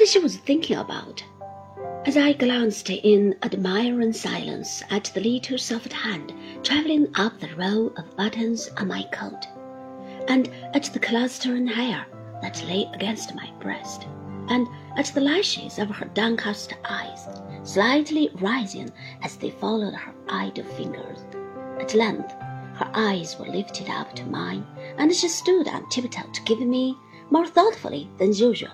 what she was thinking about. As I glanced in admiring silence at the little soft hand traveling up the row of buttons on my coat, and at the clustering hair that lay against my breast, and at the lashes of her downcast eyes, slightly rising as they followed her idle fingers. At length, her eyes were lifted up to mine, and she stood on tiptoe to give me, more thoughtfully than usual,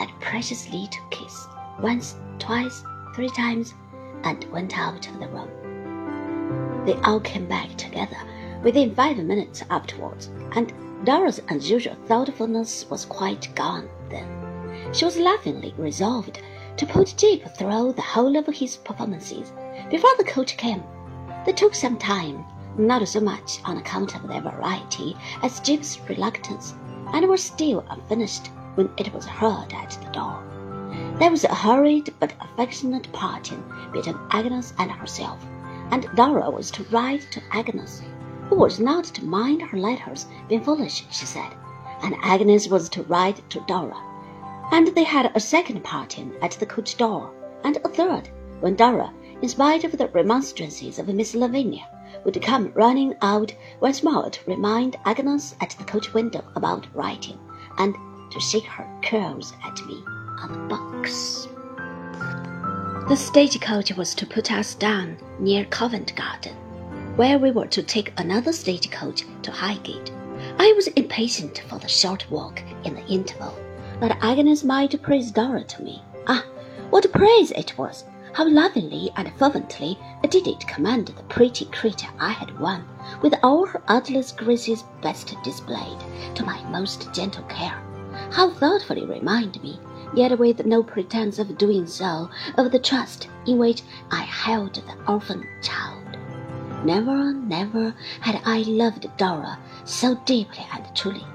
that precious little kiss, once, twice, three times, and went out of the room. They all came back together within five minutes afterwards, and Dora's unusual thoughtfulness was quite gone then. She was laughingly resolved to put Jip through the whole of his performances before the coach came. They took some time, not so much on account of their variety as Jip's reluctance, and were still unfinished when it was heard at the door. There was a hurried but affectionate parting between Agnes and herself, and Dora was to write to Agnes, who was not to mind her letters being foolish, she said, and Agnes was to write to Dora. And they had a second parting at the coach door, and a third, when Dora, in spite of the remonstrances of Miss Lavinia, would come running out once more to remind Agnes at the coach window about writing, and to shake her curls at me on the box. The stagecoach was to put us down near Covent Garden, where we were to take another stagecoach to Highgate. I was impatient for the short walk in the interval, that Agnes might praise Dora to me. Ah, what praise it was! How lovingly and fervently did it commend the pretty creature I had won, with all her artless graces best displayed, to my most gentle care. How thoughtfully remind me, yet with no pretence of doing so, of the trust in which I held the orphan child. Never, never had I loved Dora so deeply and truly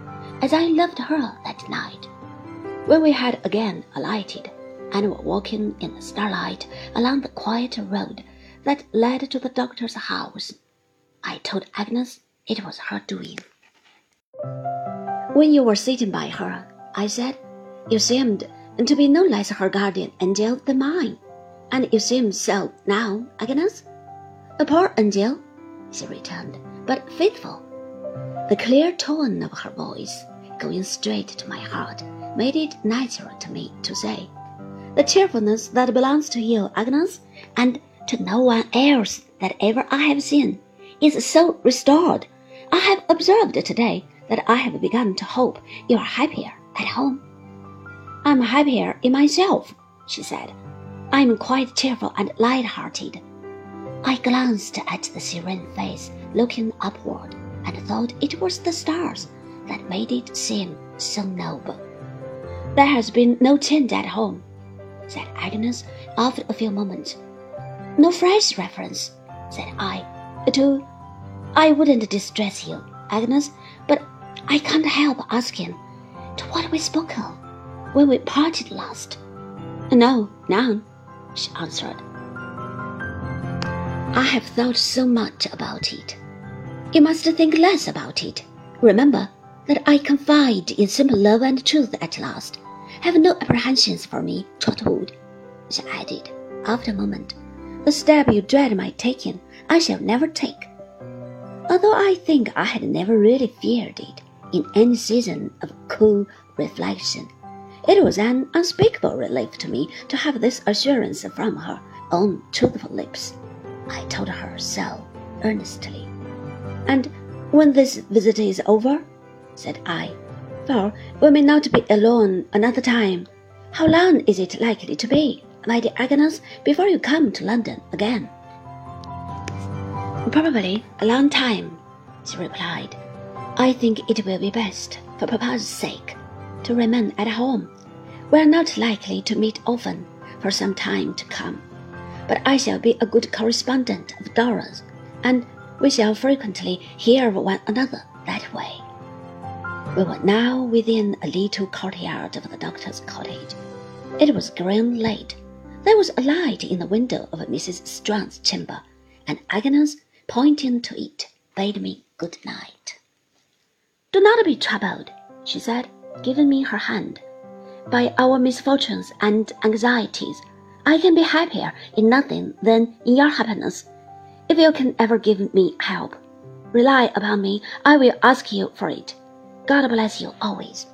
as I loved her that night. When we had again alighted and were walking in the starlight along the quiet road that led to the doctor's house, I told Agnes it was her doing. When you were sitting by her, I said, you seemed to be no less her guardian angel than mine, and you seem so now, Agnes. A poor angel, she returned, but faithful. The clear tone of her voice, going straight to my heart, made it natural to me to say, The cheerfulness that belongs to you, Agnes, and to no one else that ever I have seen, is so restored. I have observed today that I have begun to hope you are happier at home. I'm happier in myself, she said. I'm quite cheerful and light-hearted. I glanced at the serene face looking upward and thought it was the stars that made it seem so noble. There has been no change at home, said Agnes after a few moments. No fresh reference, said I, to. I wouldn't distress you, Agnes, but I can't help asking to what we spoke of when we parted last. No, none, she answered. I have thought so much about it. You must think less about it. Remember that I confide in simple love and truth at last. Have no apprehensions for me, Trotwood, she added, after a moment. The step you dread my taking, I shall never take. Although I think I had never really feared it in any season of cool reflection, it was an unspeakable relief to me to have this assurance from her own truthful lips. I told her so earnestly. And when this visit is over, said I, for we may not be alone another time. How long is it likely to be, my dear Agnes, before you come to London again? Probably a long time, she replied. I think it will be best, for papa's sake, to remain at home. We are not likely to meet often for some time to come, but I shall be a good correspondent of Dora's, and we shall frequently hear of one another that way. We were now within a little courtyard of the doctor's cottage. It was growing late. There was a light in the window of Mrs. Strong's chamber, and Agnes, pointing to it, bade me good night. Do not be troubled, she said, giving me her hand. by our misfortunes and anxieties. I can be happier in nothing than in your happiness. If you can ever give me help, rely upon me. I will ask you for it. God bless you always.